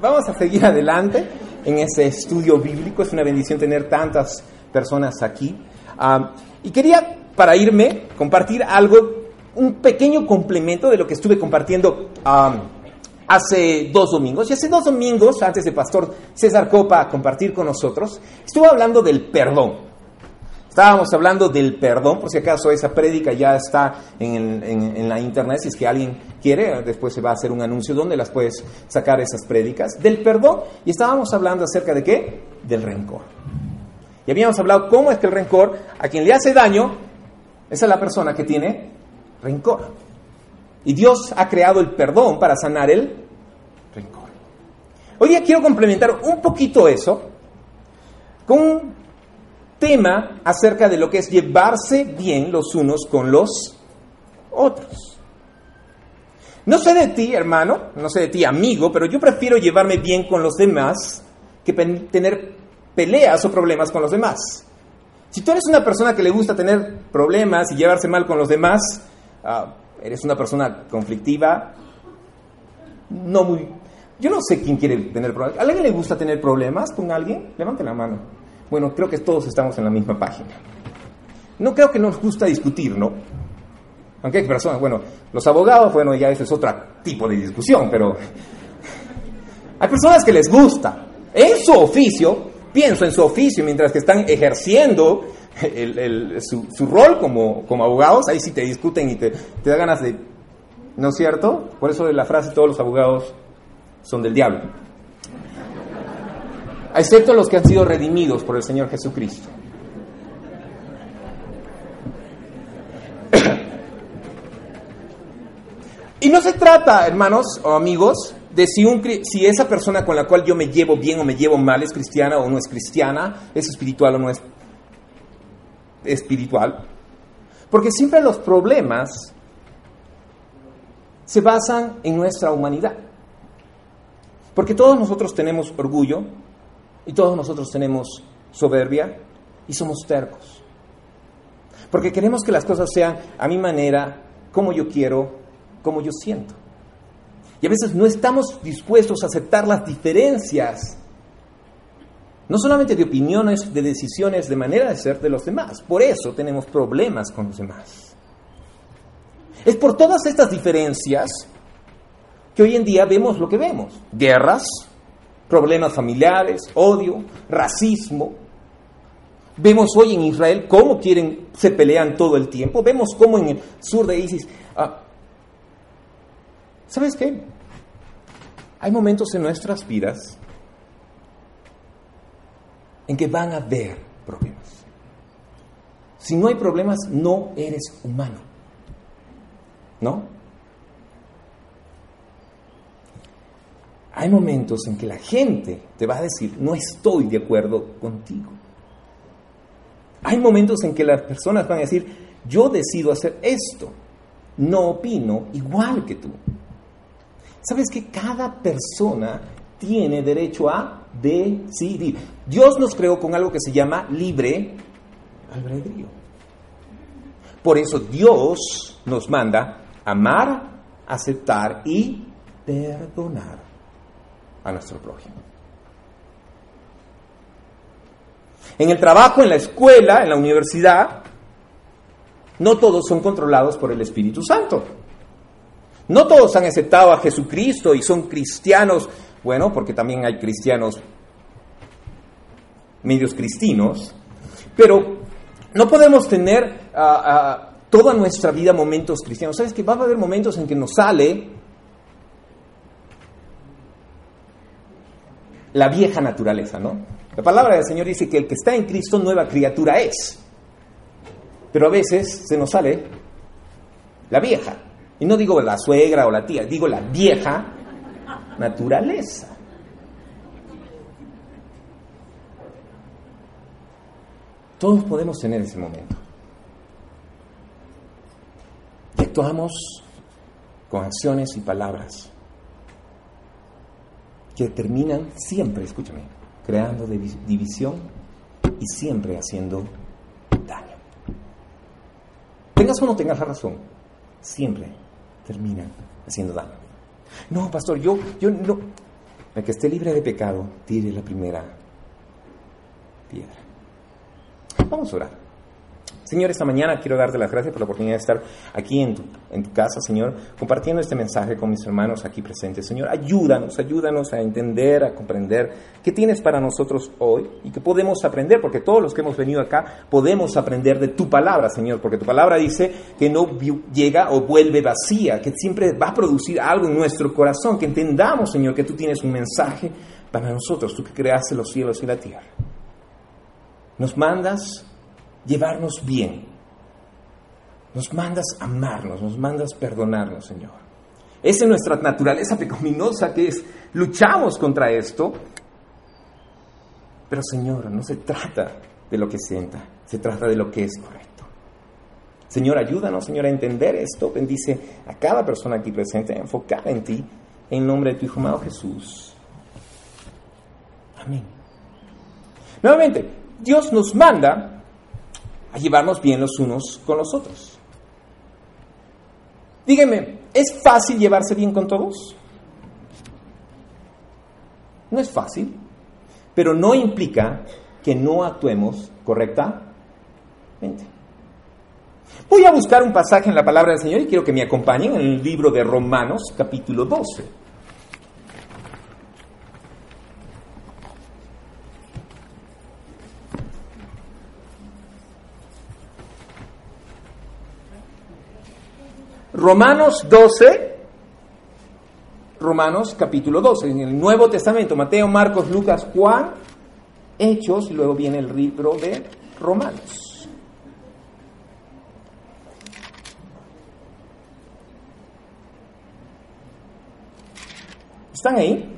Vamos a, seguir adelante en ese estudio bíblico. Es una bendición tener tantas personas aquí. Y quería, para irme, compartir algo un pequeño complemento de lo que estuve compartiendo hace dos domingos. Y hace dos domingos, antes de Pastor César Copa compartir con nosotros, estuve hablando del perdón. Estábamos hablando del perdón, por si acaso esa prédica ya está en, la internet, si es que alguien quiere, después se va a hacer un anuncio donde las puedes sacar esas prédicas, del perdón, y estábamos hablando acerca de qué? Del rencor. Y habíamos hablado cómo es que el rencor, a quien le hace daño, esa es la persona que tiene rencor. Y Dios ha creado el perdón para sanar el rencor. Hoy día quiero complementar un poquito eso con tema acerca de lo que es llevarse bien los unos con los otros. No sé de ti, hermano, no sé de ti, amigo, pero yo prefiero llevarme bien con los demás que tener peleas o problemas con los demás. Si tú eres una persona que le gusta tener problemas y llevarse mal con los demás, uh, eres una persona conflictiva, no muy... Yo no sé quién quiere tener problemas. ¿A alguien le gusta tener problemas con alguien? Levante la mano. Bueno, creo que todos estamos en la misma página. No creo que nos gusta discutir, ¿no? Aunque hay personas, bueno, los abogados, bueno, ya ese es otro tipo de discusión, pero hay personas que les gusta. En su oficio, pienso en su oficio mientras que están ejerciendo el, su, rol como, como, abogados, ahí sí te discuten y te, te da ganas de... ¿No es cierto? Por eso la frase todos los abogados son del diablo. Excepto los que han sido redimidos por el Señor Jesucristo. Y no se trata, hermanos o amigos, de si, esa persona con la cual yo me llevo bien o me llevo mal es cristiana o no es cristiana, es espiritual o no es espiritual. Porque siempre los problemas se basan en nuestra humanidad. Porque todos nosotros tenemos orgullo y todos nosotros tenemos soberbia y somos tercos. Porque queremos que las cosas sean a mi manera, como yo quiero, como yo siento. Y a veces no estamos dispuestos a aceptar las diferencias, no solamente de opiniones, de decisiones, de manera de ser de los demás. Por eso tenemos problemas con los demás. Es por todas estas diferencias que hoy en día vemos lo que vemos. Guerras, problemas familiares, odio, racismo. Vemos hoy en Israel cómo quieren, se pelean todo el tiempo. Vemos cómo en el sur de ISIS ah, ¿Sabes qué? Hay momentos en nuestras vidas en que van a haber problemas. Si no hay problemas, no eres humano. ¿No? Hay momentos en que la gente te va a decir, no estoy de acuerdo contigo. Hay momentos en que las personas van a decir, yo decido hacer esto, no opino igual que tú. ¿Sabes que cada persona tiene derecho a decidir? Dios nos creó con algo que se llama libre albedrío. Por eso Dios nos manda amar, aceptar y perdonar a nuestro prójimo. En el trabajo, en la escuela, en la universidad, no todos son controlados por el Espíritu Santo. No todos han aceptado a Jesucristo y son cristianos, bueno, porque también hay cristianos medios cristinos, pero no podemos tener uh, uh, toda nuestra vida momentos cristianos. ¿Sabes que va a haber momentos en que nos sale la vieja naturaleza, ¿no? La palabra del Señor dice que el que está en Cristo nueva criatura es. Pero a veces se nos sale la vieja. Y no digo la suegra o la tía, digo la vieja naturaleza. Todos podemos tener ese momento. Y actuamos con acciones y palabras que terminan siempre, escúchame, creando división y siempre haciendo daño. Tengas o no tengas la razón, siempre terminan haciendo daño. No, pastor, yo, yo no. El que esté libre de pecado, tire la primera piedra. Vamos a orar. Señor, esta mañana quiero darte las gracias por la oportunidad de estar aquí en tu, en tu, casa, Señor, compartiendo este mensaje con mis hermanos aquí presentes. Señor, ayúdanos, ayúdanos a entender, a comprender qué tienes para nosotros hoy y que podemos aprender, porque todos los que hemos venido acá podemos aprender de tu palabra, Señor, porque tu palabra dice que no llega o vuelve vacía, que siempre va a producir algo en nuestro corazón, que entendamos, Señor, que tú tienes un mensaje para nosotros, tú que creaste los cielos y la tierra. Nos mandas llevarnos bien. Nos mandas amarnos, nos mandas perdonarnos, Señor. Esa es nuestra naturaleza pecaminosa que es, luchamos contra esto. Pero Señor, no se trata de lo que sienta, se trata de lo que es correcto. Señor, ayúdanos, Señor, a entender esto. Bendice a cada persona aquí presente, a en ti, en nombre de tu Hijo amado Jesús. Amén. Nuevamente, Dios nos manda a llevarnos bien los unos con los otros. Dígame, ¿es fácil llevarse bien con todos? No es fácil, pero no implica que no actuemos correctamente. Voy a buscar un pasaje en la palabra del Señor y quiero que me acompañen en el libro de Romanos capítulo 12. Romanos 12, Romanos capítulo 12, en el Nuevo Testamento, Mateo, Marcos, Lucas, Juan, Hechos, y luego viene el libro de Romanos. ¿Están ahí?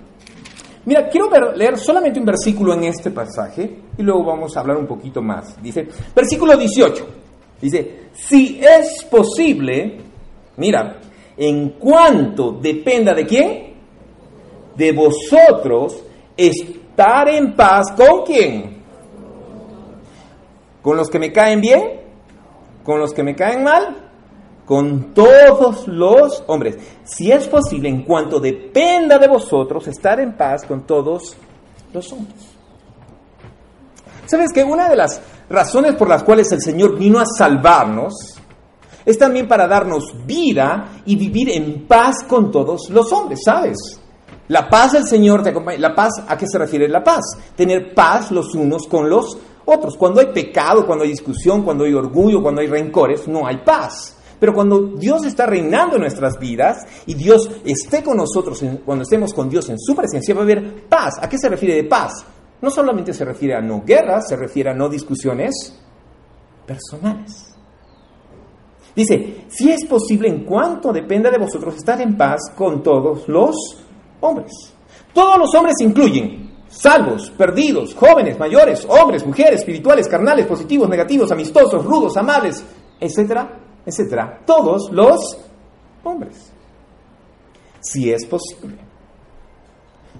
Mira, quiero leer solamente un versículo en este pasaje y luego vamos a hablar un poquito más. Dice, versículo 18, dice, si es posible, Mira, en cuanto dependa de quién, de vosotros, estar en paz con quién. ¿Con los que me caen bien? ¿Con los que me caen mal? Con todos los hombres. Si es posible, en cuanto dependa de vosotros, estar en paz con todos los hombres. ¿Sabes que una de las razones por las cuales el Señor vino a salvarnos es también para darnos vida y vivir en paz con todos los hombres, ¿sabes? La paz del Señor te acompaña. ¿La paz a qué se refiere la paz? Tener paz los unos con los otros. Cuando hay pecado, cuando hay discusión, cuando hay orgullo, cuando hay rencores, no hay paz. Pero cuando Dios está reinando en nuestras vidas y Dios esté con nosotros, cuando estemos con Dios en su presencia, va a haber paz. ¿A qué se refiere de paz? No solamente se refiere a no guerras, se refiere a no discusiones personales. Dice, si es posible en cuanto dependa de vosotros estar en paz con todos los hombres. Todos los hombres incluyen salvos, perdidos, jóvenes, mayores, hombres, mujeres, espirituales, carnales, positivos, negativos, amistosos, rudos, amables, etcétera, etcétera. Todos los hombres. Si es posible.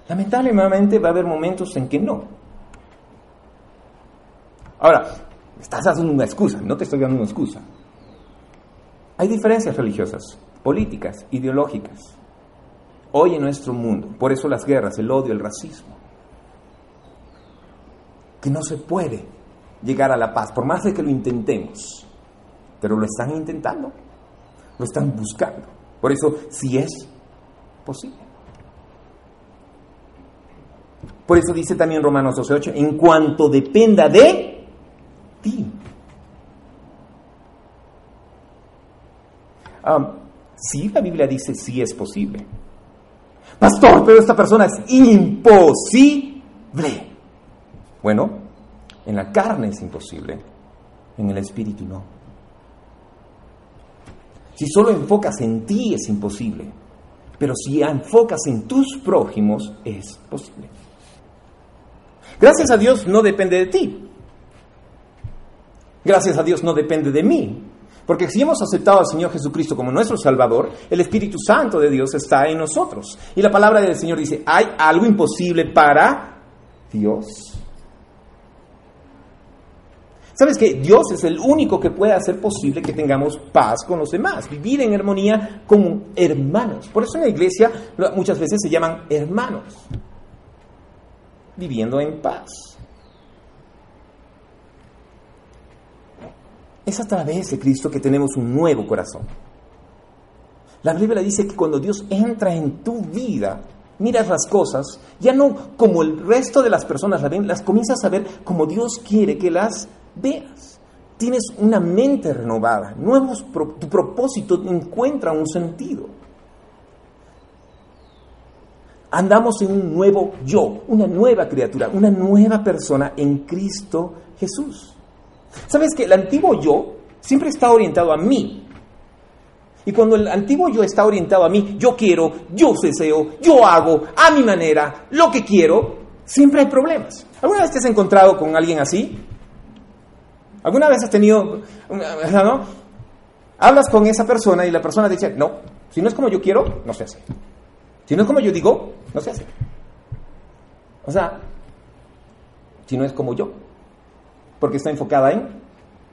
Lamentablemente va a haber momentos en que no. Ahora, estás haciendo una excusa, no te estoy dando una excusa. Hay diferencias religiosas, políticas, ideológicas. Hoy en nuestro mundo, por eso las guerras, el odio, el racismo, que no se puede llegar a la paz, por más de que lo intentemos, pero lo están intentando, lo están buscando. Por eso, si es posible. Por eso dice también Romanos 12.8, en cuanto dependa de ti. Sí, la Biblia dice sí es posible. Pastor, pero esta persona es imposible. Bueno, en la carne es imposible, en el espíritu no. Si solo enfocas en ti es imposible, pero si enfocas en tus prójimos, es posible. Gracias a Dios no depende de ti. Gracias a Dios no depende de mí. Porque si hemos aceptado al Señor Jesucristo como nuestro Salvador, el Espíritu Santo de Dios está en nosotros. Y la palabra del Señor dice, ¿hay algo imposible para Dios? ¿Sabes que Dios es el único que puede hacer posible que tengamos paz con los demás, vivir en armonía como hermanos? Por eso en la iglesia muchas veces se llaman hermanos, viviendo en paz. Es a través de Cristo que tenemos un nuevo corazón. La Biblia dice que cuando Dios entra en tu vida, miras las cosas, ya no como el resto de las personas las ven, las comienzas a ver como Dios quiere que las veas. Tienes una mente renovada, nuevos, tu propósito encuentra un sentido. Andamos en un nuevo yo, una nueva criatura, una nueva persona en Cristo Jesús. ¿Sabes que el antiguo yo siempre está orientado a mí? Y cuando el antiguo yo está orientado a mí, yo quiero, yo deseo, yo hago, a mi manera, lo que quiero, siempre hay problemas. ¿Alguna vez te has encontrado con alguien así? ¿Alguna vez has tenido, ¿no? Hablas con esa persona y la persona dice, no, si no es como yo quiero, no se hace. Si no es como yo digo, no se hace. O sea, si no es como yo porque está enfocada en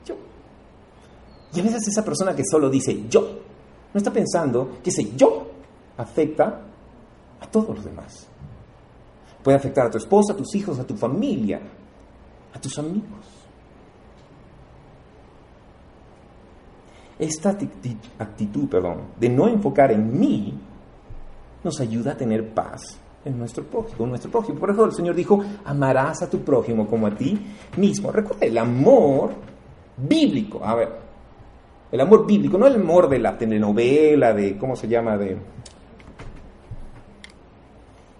yo. Y a veces esa persona que solo dice yo, no está pensando que ese yo afecta a todos los demás. Puede afectar a tu esposa, a tus hijos, a tu familia, a tus amigos. Esta actitud, perdón, de no enfocar en mí nos ayuda a tener paz en nuestro prójimo, nuestro prójimo. Por eso el Señor dijo, amarás a tu prójimo como a ti mismo. Recuerda, el amor bíblico, a ver, el amor bíblico, no el amor de la telenovela, de, ¿cómo se llama?, de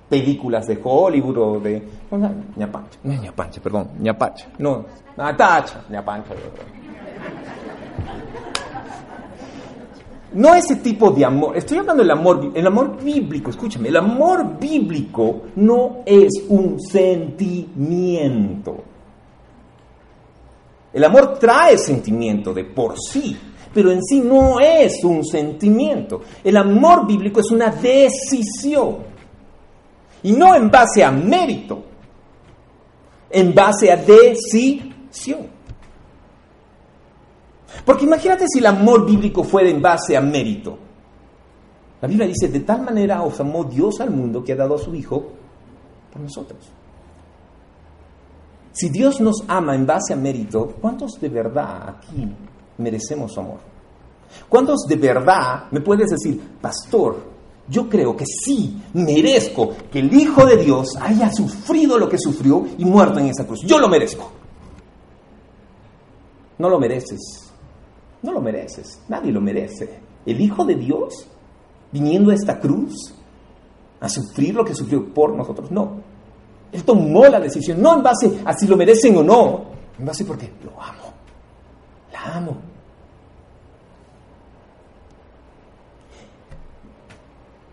películas de Hollywood o de... No, ñapancha, no ñapancha, perdón, ñapacha, no, Natacha, ñapancha. No ese tipo de amor, estoy hablando del amor, el amor bíblico, escúchame, el amor bíblico no es un sentimiento. El amor trae sentimiento de por sí, pero en sí no es un sentimiento. El amor bíblico es una decisión. Y no en base a mérito, en base a decisión. Porque imagínate si el amor bíblico fuera en base a mérito. La Biblia dice, de tal manera os amó Dios al mundo que ha dado a su Hijo por nosotros. Si Dios nos ama en base a mérito, ¿cuántos de verdad aquí merecemos su amor? ¿Cuántos de verdad me puedes decir, pastor, yo creo que sí merezco que el Hijo de Dios haya sufrido lo que sufrió y muerto en esa cruz? Yo lo merezco. No lo mereces. No lo mereces, nadie lo merece. El Hijo de Dios, viniendo a esta cruz, a sufrir lo que sufrió por nosotros, no. Él tomó la decisión, no en base a si lo merecen o no, en base porque lo amo, la amo.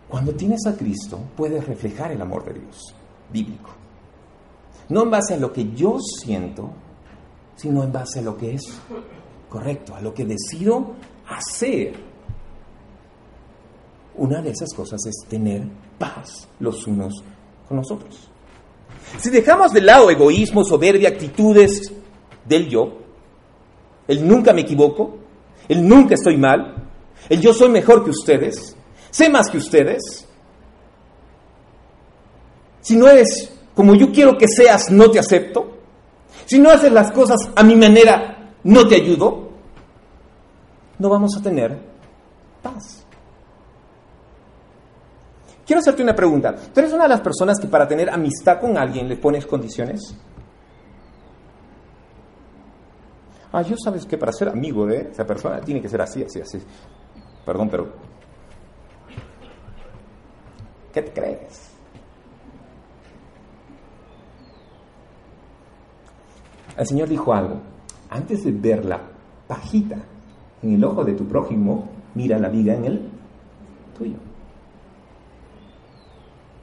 Cuando tienes a Cristo, puedes reflejar el amor de Dios, bíblico. No en base a lo que yo siento, sino en base a lo que es correcto, a lo que decido hacer. Una de esas cosas es tener paz los unos con los otros. Si dejamos de lado egoísmo, soberbia, actitudes del yo, el nunca me equivoco, el nunca estoy mal, el yo soy mejor que ustedes, sé más que ustedes, si no eres como yo quiero que seas, no te acepto, si no haces las cosas a mi manera, no te ayudo, no vamos a tener paz. Quiero hacerte una pregunta. ¿Tú eres una de las personas que para tener amistad con alguien le pones condiciones? Ah, yo sabes que para ser amigo de esa persona tiene que ser así, así, así. Perdón, pero... ¿Qué te crees? El Señor dijo algo antes de ver la pajita en el ojo de tu prójimo, mira la viga en el tuyo.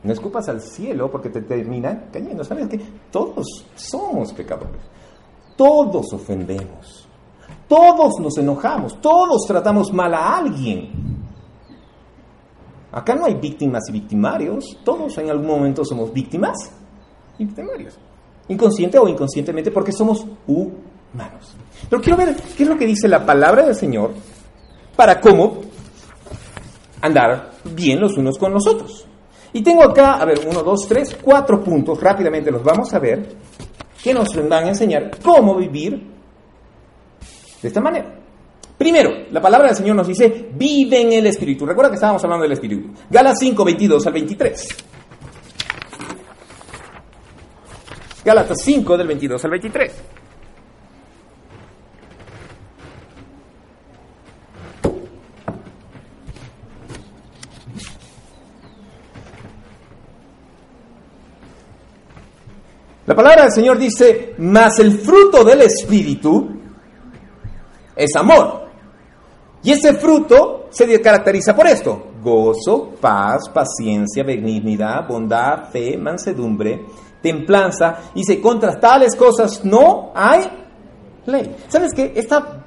No escupas al cielo porque te termina cayendo. ¿Sabes qué? Todos somos pecadores. Todos ofendemos. Todos nos enojamos. Todos tratamos mal a alguien. Acá no hay víctimas y victimarios. Todos en algún momento somos víctimas y victimarios. Inconsciente o inconscientemente porque somos humanos. Pero quiero ver qué es lo que dice la palabra del Señor para cómo andar bien los unos con los otros. Y tengo acá, a ver, uno, dos, tres, cuatro puntos, rápidamente los vamos a ver, que nos van a enseñar cómo vivir de esta manera. Primero, la palabra del Señor nos dice, vive en el Espíritu. Recuerda que estábamos hablando del Espíritu. Galas 5, 22 al 23. Gálatas 5 del 22 al 23. La palabra del Señor dice, mas el fruto del Espíritu es amor. Y ese fruto se caracteriza por esto. Gozo, paz, paciencia, benignidad, bondad, fe, mansedumbre, templanza. Y se contra tales cosas no hay ley. ¿Sabes qué?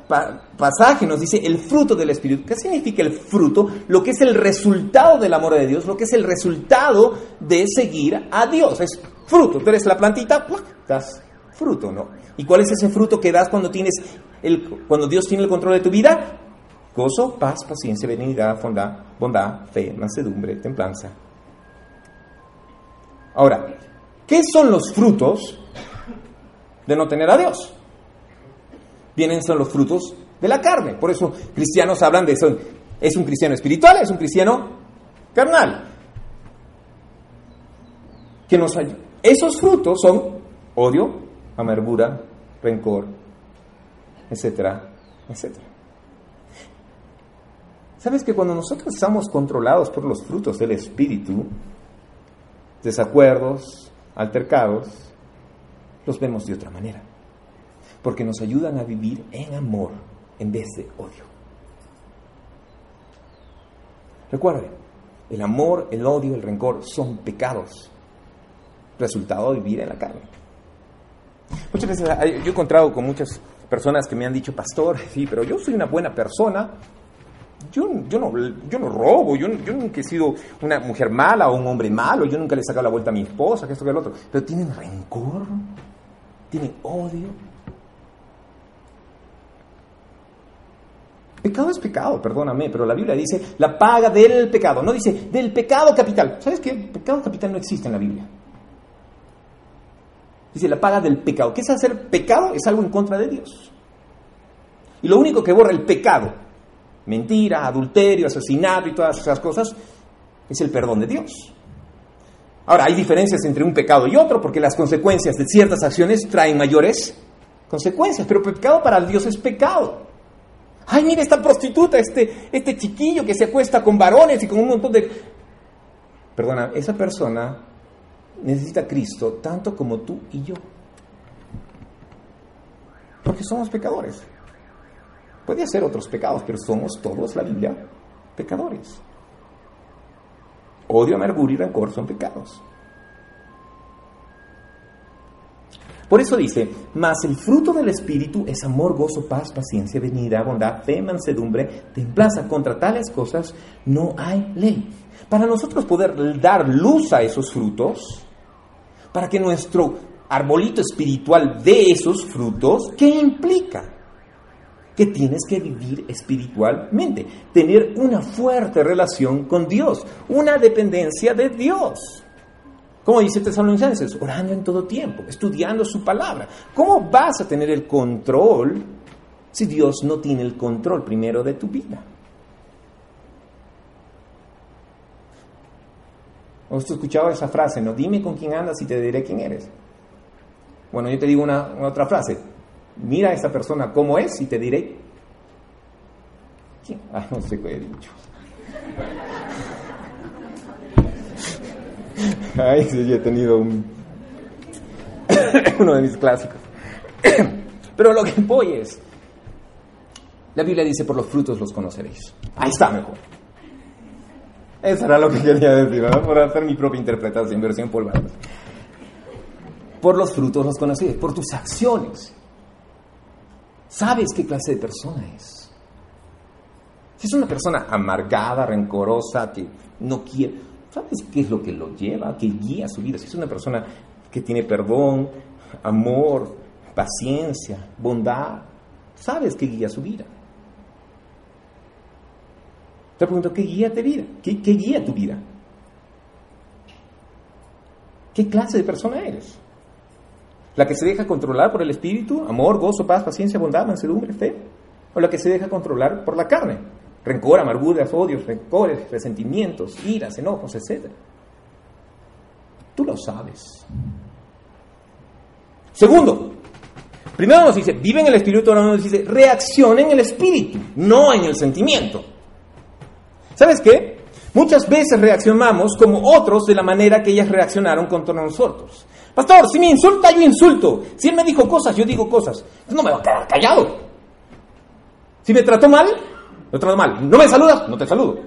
Este pasaje nos dice el fruto del Espíritu. ¿Qué significa el fruto? Lo que es el resultado del amor de Dios, lo que es el resultado de seguir a Dios. Es fruto. Tú eres la plantita, das fruto, ¿no? ¿Y cuál es ese fruto que das cuando tienes el, cuando Dios tiene el control de tu vida? Gozo, paz, paciencia, benignidad, bondad, bondad, fe, mansedumbre, templanza. Ahora, ¿qué son los frutos de no tener a Dios? Vienen son los frutos de la carne. Por eso cristianos hablan de eso. ¿Es un cristiano espiritual? ¿Es un cristiano carnal? Que nos esos frutos son odio, amargura, rencor, etcétera, etcétera. ¿Sabes que cuando nosotros estamos controlados por los frutos del Espíritu, desacuerdos, altercados, los vemos de otra manera? Porque nos ayudan a vivir en amor en vez de odio. Recuerden, el amor, el odio, el rencor son pecados resultado de vivir en la carne. Muchas veces yo he encontrado con muchas personas que me han dicho, pastor, sí, pero yo soy una buena persona, yo, yo, no, yo no robo, yo, yo, nunca he sido una mujer mala o un hombre malo, yo nunca le he sacado la vuelta a mi esposa, que esto, que el otro, pero tienen rencor, tienen odio. Pecado es pecado, perdóname, pero la Biblia dice la paga del pecado, no dice del pecado capital. ¿Sabes qué? Pecado capital no existe en la Biblia. Dice la paga del pecado. ¿Qué es hacer pecado? Es algo en contra de Dios. Y lo único que borra el pecado, mentira, adulterio, asesinato y todas esas cosas, es el perdón de Dios. Ahora, hay diferencias entre un pecado y otro porque las consecuencias de ciertas acciones traen mayores consecuencias, pero pecado para Dios es pecado. Ay, mira esta prostituta, este, este chiquillo que se acuesta con varones y con un montón de... Perdona, esa persona necesita Cristo tanto como tú y yo. Porque somos pecadores. Puede ser otros pecados, pero somos todos, la Biblia, pecadores. Odio, amargura y rencor son pecados. Por eso dice, mas el fruto del Espíritu es amor, gozo, paz, paciencia, benignidad, bondad, fe, mansedumbre, templaza. Contra tales cosas no hay ley. Para nosotros poder dar luz a esos frutos, para que nuestro arbolito espiritual dé esos frutos, ¿qué implica? Que tienes que vivir espiritualmente, tener una fuerte relación con Dios, una dependencia de Dios. Como dice Tesalonicenses, orando en todo tiempo, estudiando su palabra. ¿Cómo vas a tener el control si Dios no tiene el control primero de tu vida? ¿Has escuchado esa frase? No, dime con quién andas y te diré quién eres. Bueno, yo te digo una, otra frase. Mira a esa persona cómo es y te diré quién. Ah, no sé qué he dicho. Ay, sí, yo he tenido un... uno de mis clásicos. Pero lo que voy es, la Biblia dice, por los frutos los conoceréis. Ahí está mejor. Eso era lo que quería decir, ¿no? por hacer mi propia interpretación, versión Paul Por los frutos los conoces, por tus acciones. Sabes qué clase de persona es. Si es una persona amargada, rencorosa, que no quiere, ¿sabes qué es lo que lo lleva, que guía su vida? Si es una persona que tiene perdón, amor, paciencia, bondad, sabes qué guía su vida. Te pregunto, ¿qué guía tu vida? ¿Qué, guía tu vida? ¿Qué clase de persona eres? ¿La que se deja controlar por el espíritu, amor, gozo, paz, paciencia, bondad, mansedumbre, fe? ¿O la que se deja controlar por la carne? Rencor, amarguras, odios, rencores, resentimientos, iras, enojos, etc. Tú lo sabes. Segundo, primero nos dice, vive en el espíritu, ahora nos dice, reacciona en el espíritu, no en el sentimiento. ¿Sabes qué? Muchas veces reaccionamos como otros de la manera que ellas reaccionaron contra nosotros. Pastor, si me insulta, yo insulto. Si él me dijo cosas, yo digo cosas. No me va a quedar callado. Si me trató mal, lo trato mal. ¿No me saludas? No te saludo.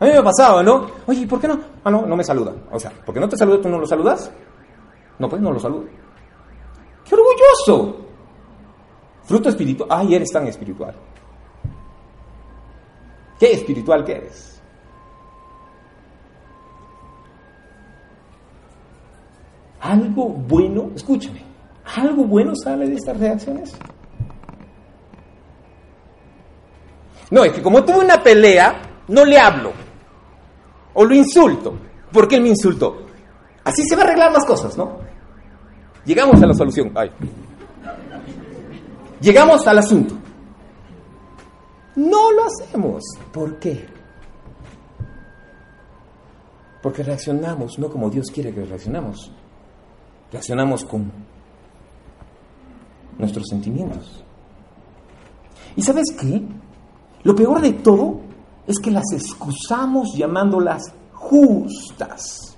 A mí me ha pasado, ¿no? Oye, ¿por qué no? Ah, no, no me saluda. O sea, ¿por qué no te saluda, tú no lo saludas? No, pues no lo saludo. ¡Qué orgulloso! Fruto espiritual. Ay, eres tan espiritual. ¿Qué espiritual que eres? Algo bueno, escúchame, algo bueno sale de estas reacciones. No, es que como tuve una pelea, no le hablo. O lo insulto. ¿Por qué me insultó? Así se va a arreglar las cosas, ¿no? Llegamos a la solución. Ay. Llegamos al asunto. No lo hacemos. ¿Por qué? Porque reaccionamos no como Dios quiere que reaccionamos. Reaccionamos con nuestros sentimientos. ¿Y sabes qué? Lo peor de todo es que las excusamos llamándolas justas.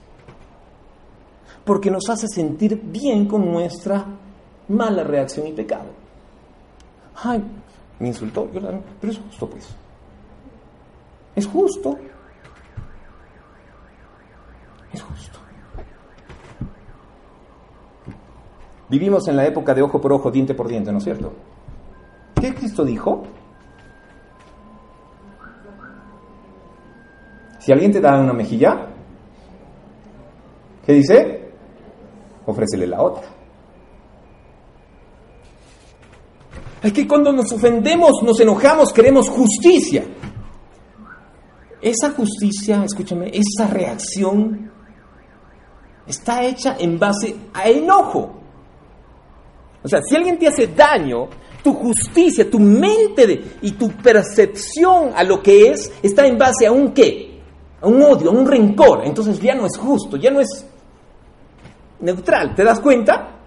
Porque nos hace sentir bien con nuestra mala reacción y pecado. Ay, me insultó, pero es justo pues. Es justo. Es justo. Vivimos en la época de ojo por ojo, diente por diente, ¿no es cierto? ¿Qué Cristo dijo? Si alguien te da una mejilla, ¿qué dice? Ofrécele la otra. Es que cuando nos ofendemos, nos enojamos, queremos justicia. Esa justicia, escúchame, esa reacción está hecha en base a enojo. O sea, si alguien te hace daño, tu justicia, tu mente y tu percepción a lo que es está en base a un qué? A un odio, a un rencor. Entonces ya no es justo, ya no es neutral. ¿Te das cuenta?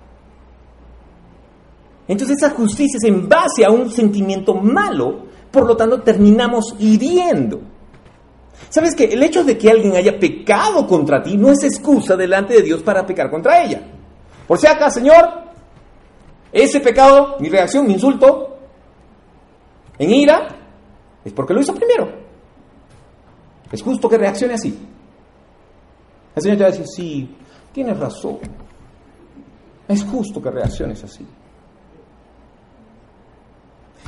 Entonces esa justicia es en base a un sentimiento malo, por lo tanto terminamos hiriendo. ¿Sabes que el hecho de que alguien haya pecado contra ti no es excusa delante de Dios para pecar contra ella? Por si acá, Señor, ese pecado, mi reacción, mi insulto, en ira, es porque lo hizo primero. Es justo que reaccione así. El Señor te va a decir, sí, tienes razón. Es justo que reacciones así.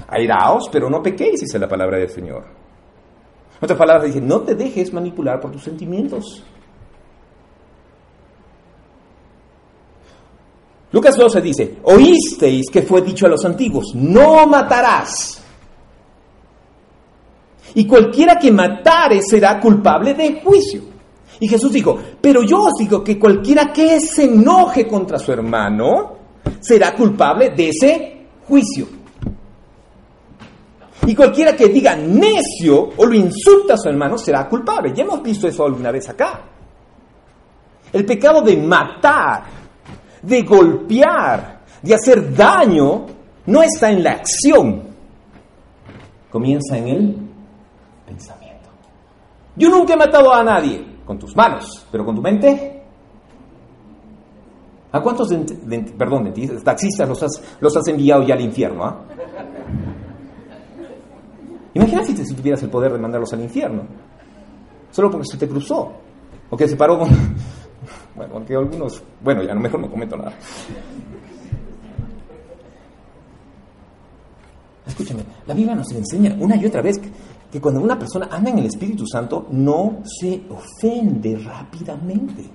Airaos, pero no pequéis, dice la palabra del Señor. Otras palabras, dice, no te dejes manipular por tus sentimientos. Lucas 12 dice, oísteis que fue dicho a los antiguos, no matarás. Y cualquiera que matare será culpable de juicio. Y Jesús dijo, pero yo os digo que cualquiera que se enoje contra su hermano será culpable de ese juicio. Y cualquiera que diga necio o lo insulta a su hermano será culpable. Ya hemos visto eso alguna vez acá. El pecado de matar, de golpear, de hacer daño, no está en la acción. Comienza en el. Yo nunca he matado a nadie con tus manos, pero con tu mente. ¿A cuántos perdón, taxistas los has, enviado ya al infierno? ¿ah? Imagínate si tuvieras el poder de mandarlos al infierno. solo porque se te cruzó, o que se paró con... Bueno, aunque algunos... Bueno, ya no, mejor no comento nada. Escúchame, la Biblia nos enseña una y otra vez que, cuando una persona anda en el Espíritu Santo no se ofende rápidamente.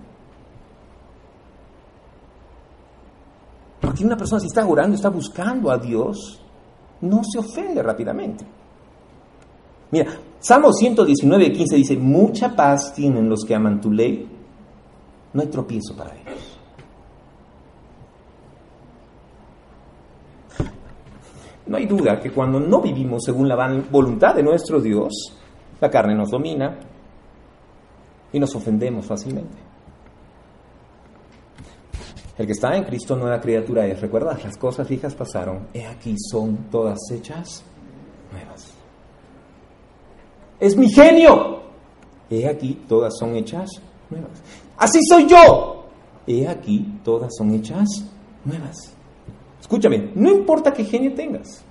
Porque una persona si está orando, está buscando a Dios, no se ofende rápidamente. Mira, Salmo 119, 15 dice, mucha paz tienen los que aman tu ley, no hay tropiezo para ellos. No hay duda que cuando no vivimos según la voluntad de nuestro Dios, la carne nos domina y nos ofendemos fácilmente. El que está en Cristo, nueva criatura es. ¿Recuerdas? Las cosas viejas pasaron. He aquí son todas hechas nuevas. Es mi genio. He aquí todas son hechas nuevas. Así soy yo. He aquí todas son hechas nuevas. Escúchame, no importa qué genio tengas.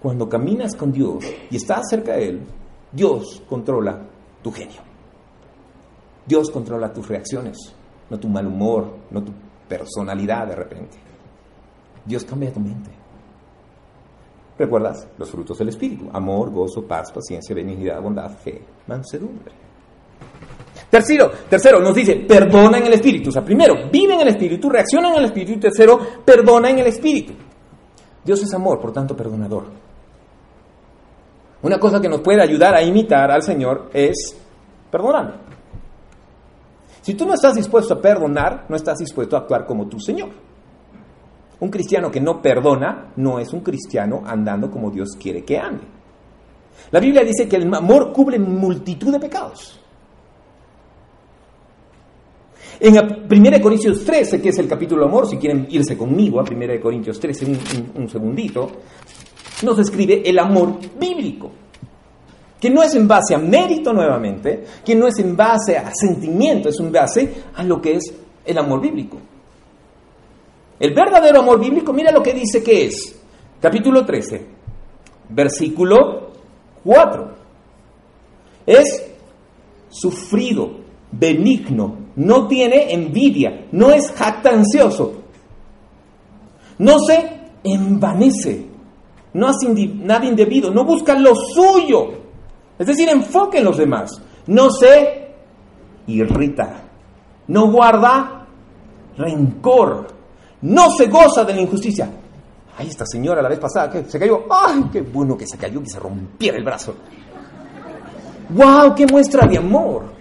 Cuando caminas con Dios y estás cerca de Él, Dios controla tu genio. Dios controla tus reacciones no tu mal humor, no tu personalidad de repente. Dios cambia tu mente. ¿Recuerdas? Los frutos del Espíritu. Amor, gozo, paz, paciencia, benignidad, bondad, fe, mansedumbre. Tercero, tercero, nos dice, perdona en el Espíritu. O sea, primero, vive en el Espíritu, reacciona en el Espíritu. Y tercero, perdona en el Espíritu. Dios es amor, por tanto, perdonador. Una cosa que nos puede ayudar a imitar al Señor es perdonar. Si tú no estás dispuesto a perdonar, no estás dispuesto a actuar como tu Señor. Un cristiano que no perdona no es un cristiano andando como Dios quiere que ande. La Biblia dice que el amor cubre multitud de pecados. En 1 Corintios 13, que es el capítulo amor, si quieren irse conmigo a 1 Corintios 13, un, un segundito, nos describe el amor bíblico que no es en base a mérito nuevamente, que no es en base a sentimiento, es en base a lo que es el amor bíblico. El verdadero amor bíblico, mira lo que dice que es. Capítulo 13, versículo 4. Es sufrido, benigno, no tiene envidia, no es jactancioso, no se envanece, no hace nada indebido, no busca lo suyo es decir, enfoque en los demás. No se irrita. No guarda rencor. No se goza de la injusticia. Ay, esta señora la vez pasada que se cayó. ¡Ay, qué bueno que se cayó y se rompiera el brazo! ¡Wow! ¡Qué muestra de amor!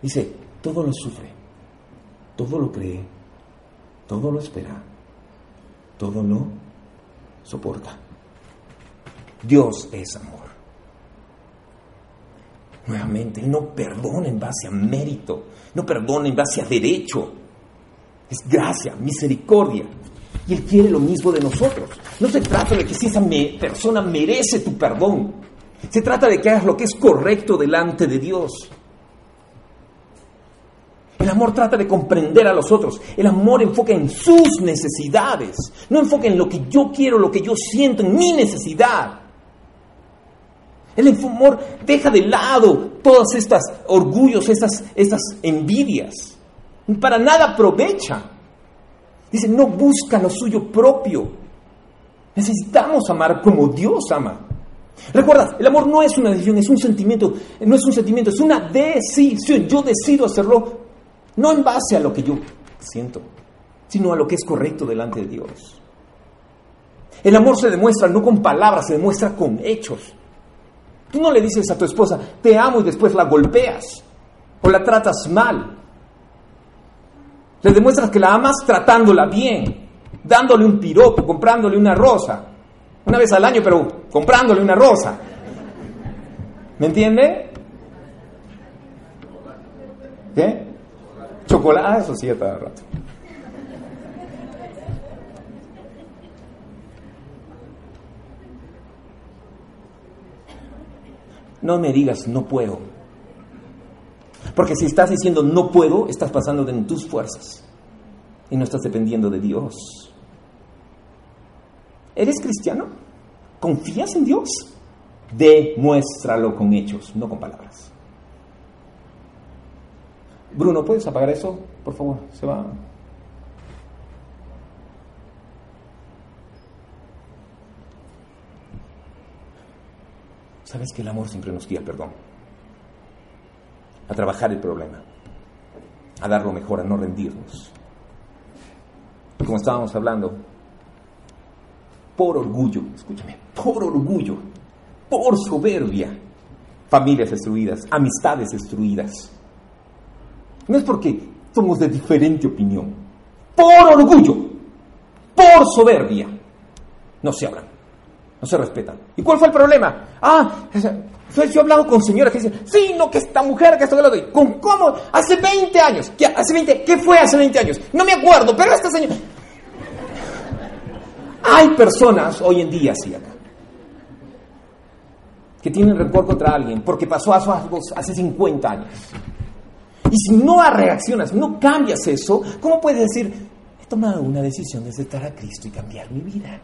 Dice, todo lo sufre, todo lo cree, todo lo espera, todo lo soporta. Dios es amor. Nuevamente, no perdona en base a mérito, no perdona en base a derecho. Es gracia, misericordia. Y Él quiere lo mismo de nosotros. No se trata de que si esa persona merece tu perdón. Se trata de que hagas lo que es correcto delante de Dios. El amor trata de comprender a los otros. El amor enfoca en sus necesidades. No enfoca en lo que yo quiero, lo que yo siento, en mi necesidad. El amor deja de lado todas estas orgullos, estas, estas envidias. Para nada aprovecha. Dice, no busca lo suyo propio. Necesitamos amar como Dios ama. Recuerda, el amor no es una decisión, es un sentimiento, no es un sentimiento, es una decisión. Yo decido hacerlo no en base a lo que yo siento, sino a lo que es correcto delante de Dios. El amor se demuestra no con palabras, se demuestra con hechos. Tú no le dices a tu esposa, te amo y después la golpeas o la tratas mal. Le demuestras que la amas tratándola bien, dándole un piropo, comprándole una rosa. Una vez al año, pero comprándole una rosa. ¿Me entiende? ¿Qué? Chocolate, eso sí, cada rato. No me digas no puedo. Porque si estás diciendo no puedo, estás pasando en tus fuerzas y no estás dependiendo de Dios. ¿Eres cristiano? ¿Confías en Dios? Demuéstralo con hechos, no con palabras. Bruno, ¿puedes apagar eso? Por favor, se va. Sabes que el amor siempre nos guía, perdón, a trabajar el problema, a dar lo mejor, a no rendirnos. Como estábamos hablando, por orgullo, escúchame, por orgullo, por soberbia, familias destruidas, amistades destruidas. No es porque somos de diferente opinión, por orgullo, por soberbia, no se hablan, no se respetan. ¿Y cuál fue el problema? Ah, yo he hablado con señoras que dicen, sí, no, que esta mujer, que esto, que lo doy. ¿Con cómo? Hace 20 años. ¿Qué, hace 20, ¿Qué fue hace 20 años? No me acuerdo, pero esta señora... Hay personas hoy en día así acá que tienen rencor contra alguien porque pasó algo hace 50 años. Y si no reaccionas, no cambias eso, ¿cómo puedes decir, he tomado una decisión de aceptar a Cristo y cambiar mi vida?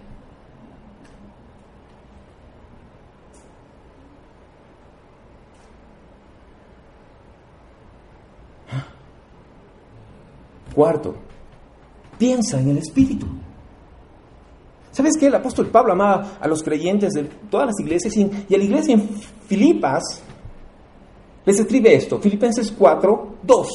Cuarto, piensa en el Espíritu. ¿Sabes qué? El apóstol Pablo amaba a los creyentes de todas las iglesias y, a la iglesia en Filipas les escribe esto, Filipenses 4, 2.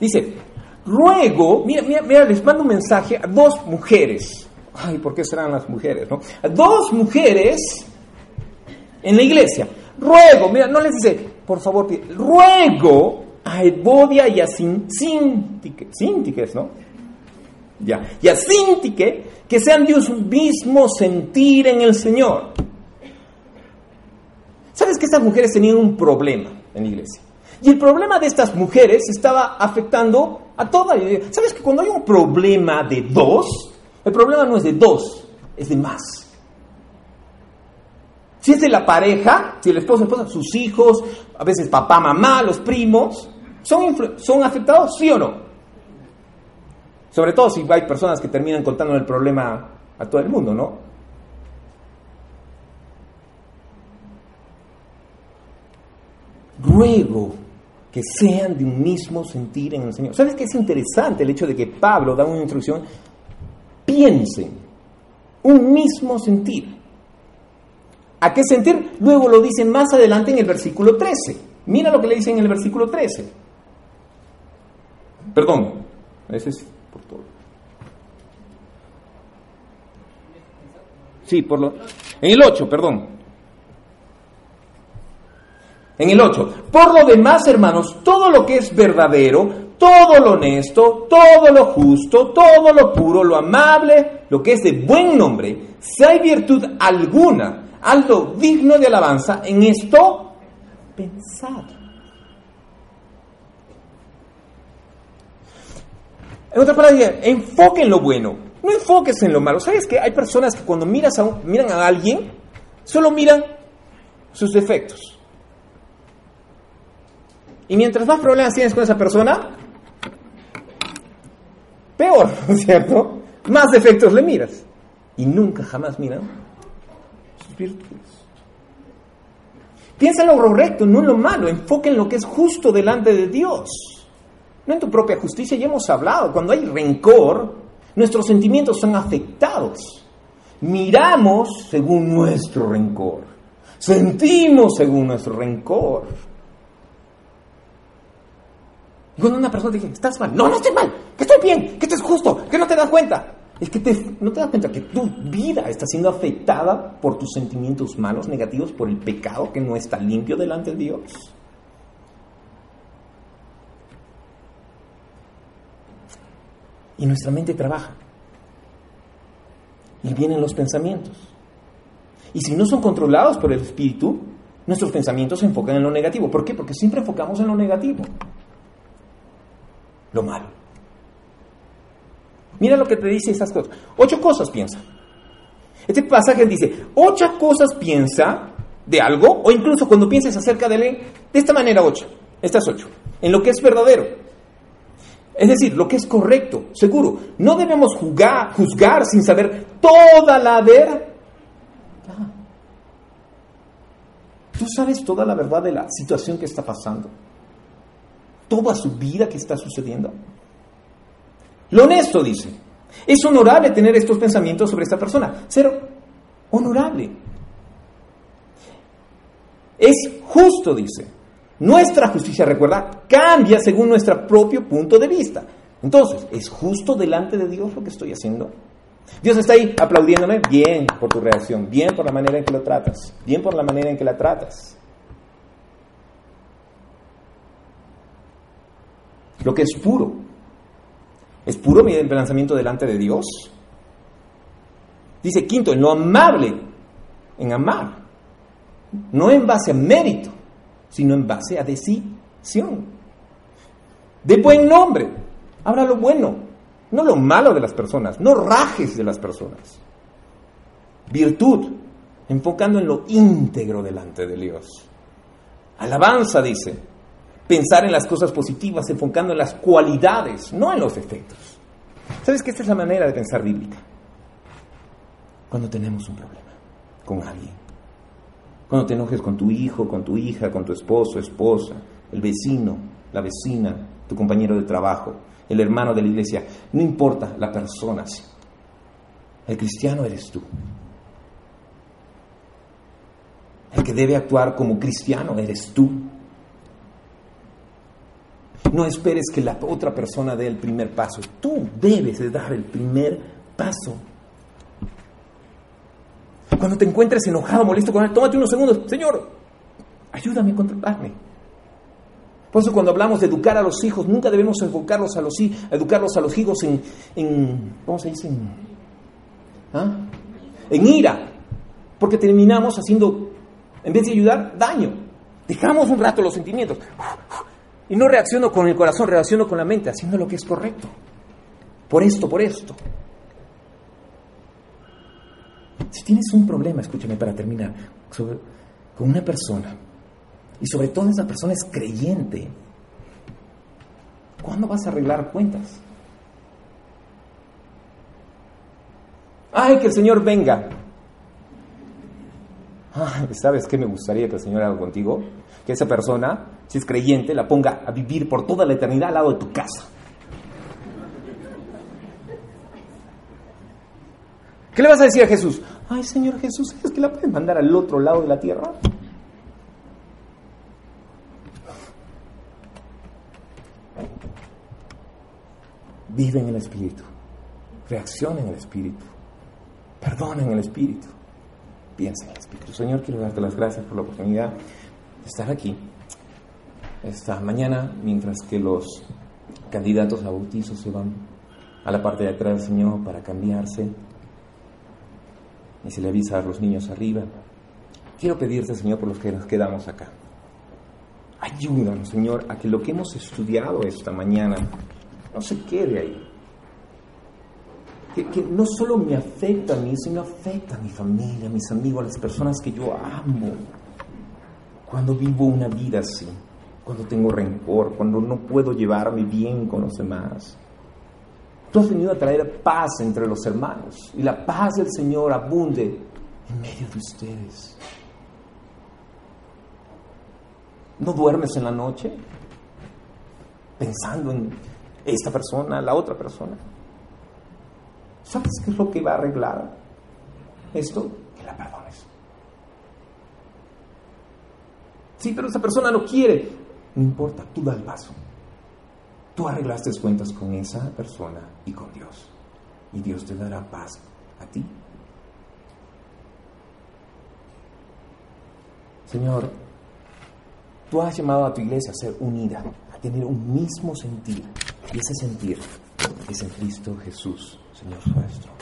Dice, ruego, mira, mira, mira, les mando un mensaje a dos mujeres ay, ¿por qué serán las mujeres? No? Dos mujeres en la iglesia. Ruego, mira, no les dice, por favor, ruego a Evodia y a Sintique, ¿no? Ya, y a Sintique que sean de un mismo sentir en el Señor. ¿Sabes que estas mujeres tenían un problema en la iglesia? Y el problema de estas mujeres estaba afectando a toda la iglesia. ¿Sabes que cuando hay un problema de dos, el problema no es de dos, es de más. Si es de la pareja, si el esposo, esposa, sus hijos, a veces papá, mamá, los primos, ¿son, ¿son afectados? ¿Sí o no? Sobre todo si hay personas que terminan contando el problema a todo el mundo, ¿no? Ruego que sean de un mismo sentir en el Señor. ¿Sabes qué es interesante el hecho de que Pablo da una instrucción piensen un mismo sentir. ¿A qué sentir? Luego lo dice más adelante en el versículo 13. Mira lo que le dice en el versículo 13. Perdón, ese es por todo. Sí, por lo... En el 8, perdón. En el 8. Por lo demás, hermanos, todo lo que es verdadero, todo lo honesto, todo lo justo, todo lo puro, lo amable, lo que es de buen nombre, si hay virtud alguna, algo digno de alabanza, en esto pensad. En otra palabra, enfoque en lo bueno, no enfoques en lo malo. ¿Sabes que hay personas que cuando miras a miran a alguien, solo miran sus defectos? Y mientras más problemas tienes con esa persona, peor, ¿cierto? Más defectos le miras. Y nunca jamás miran virtudes. Piensa en lo correcto, no en lo malo. Enfoca en lo que es justo delante de Dios. No en tu propia justicia. Ya hemos hablado, cuando hay rencor, nuestros sentimientos son afectados. Miramos según nuestro rencor. Sentimos según nuestro rencor. Y cuando una persona dice, estás mal, no, no estoy mal, que estoy bien, que esto es justo, que no te das cuenta. Es que no te das cuenta que tu vida está siendo afectada por tus sentimientos malos, negativos, por el pecado que no está limpio delante de Dios. Y nuestra mente trabaja. Y vienen los pensamientos. Y si no son controlados por el Espíritu, nuestros pensamientos se enfocan en lo negativo. ¿Por qué? Porque siempre enfocamos en lo negativo lo malo. Mira lo que te dice estas cosas. Ocho cosas piensa. Este pasaje dice, ocho cosas piensa de algo, o incluso cuando pienses acerca de él, de esta manera ocho, estas ocho, en lo que es verdadero. Es decir, lo que es correcto, seguro. No debemos juzgar sin saber toda la verdad. ¿Tú sabes toda la verdad de la situación que está pasando? ¿Toda su vida que está sucediendo? Lo honesto dice, es honorable tener estos pensamientos sobre esta persona. Ser honorable. Es justo, dice. Nuestra justicia, recuerda, cambia según nuestro propio punto de vista. Entonces, ¿es justo delante de Dios lo que estoy haciendo? Dios está ahí aplaudiéndome, bien por tu reacción, bien por la manera en que lo tratas, bien por la manera en que la tratas. Lo que es puro, ¿es puro mi lanzamiento delante de Dios? Dice quinto, en lo amable, en amar, no en base a mérito, sino en base a decisión. De buen nombre, habla lo bueno, no lo malo de las personas, no rajes de las personas. Virtud, enfocando en lo íntegro delante de Dios. Alabanza, dice, pensar en las cosas positivas, enfocando en las cualidades, no en los efectos. ¿Sabes que esta es la manera de pensar bíblica? Cuando tenemos un problema con alguien. Cuando te enojes con tu hijo, con tu hija, con tu esposo, esposa, el vecino, la vecina, tu compañero de trabajo, el hermano de la iglesia, no importa la persona. El cristiano eres tú. El que debe actuar como cristiano eres tú. No esperes que la otra persona dé el primer paso. Tú debes de dar el primer paso. Cuando te encuentres enojado, molesto con él, tómate unos segundos. Señor, ayúdame a controlarme. Por eso cuando hablamos de educar a los hijos, nunca debemos educarlos a los, educarlos a los hijos en, en ¿cómo se dice? En, ¿ah? en ira. Porque terminamos haciendo, en vez de ayudar, daño. Dejamos un rato los sentimientos. Y no reacciono con el corazón, reacciono con la mente, haciendo lo que es correcto. Por esto, por esto. Si tienes un problema, escúchame para terminar, con una persona, y sobre todo esa persona es creyente, ¿cuándo vas a arreglar cuentas? Ay, que el Señor venga. ¿Sabes qué me gustaría que el Señor haga contigo? Que esa persona, si es creyente, la ponga a vivir por toda la eternidad al lado de tu casa. ¿Qué le vas a decir a Jesús? Ay, Señor Jesús, ¿es que la puedes mandar al otro lado de la tierra? Vive en el Espíritu, reacciona en el Espíritu, perdona en el Espíritu, Señor, quiero darte las gracias por la oportunidad de estar aquí esta mañana, mientras que los candidatos a bautizo se van a la parte de atrás Señor para cambiarse y se le avisa a los niños arriba. Quiero pedirte, Señor, por los que nos quedamos acá. Ayúdanos, Señor, a que lo que hemos estudiado esta mañana no se quede ahí. Que, no solo me afecta a mí, sino afecta a mi familia, a mis amigos, a las personas que yo amo. Cuando vivo una vida así, cuando tengo rencor, cuando no puedo llevarme bien con los demás. Tú has venido a traer paz entre los hermanos y la paz del Señor abunde en medio de ustedes. ¿No duermes en la noche pensando en esta persona, la otra persona? ¿Sabes qué es lo que va a arreglar esto? Que la perdones. Sí, pero esa persona no quiere. No importa, tú da el paso. Tú arreglaste cuentas con esa persona y con Dios. Y Dios te dará paz a ti. Señor, tú has llamado a tu iglesia a ser unida, a tener un mismo sentir. Y ese sentir es en Cristo Jesús, Señor nuestro.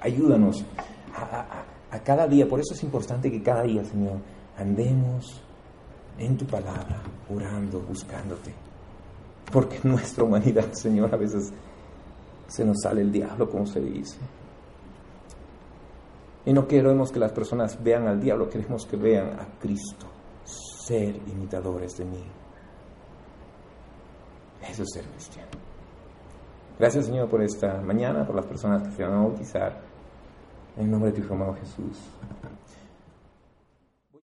Ayúdanos a, a cada día, por eso es importante que cada día, Señor, andemos en tu palabra, orando, buscándote porque nuestra humanidad, Señor, a veces se nos sale el diablo, como se dice. Y no queremos que las personas vean al diablo, queremos que vean a Cristo. Ser imitadores de mí. Eso es ser cristiano. Gracias Señor por esta mañana, por las personas que se van a bautizar. En el nombre de tu Hijo amado Jesús.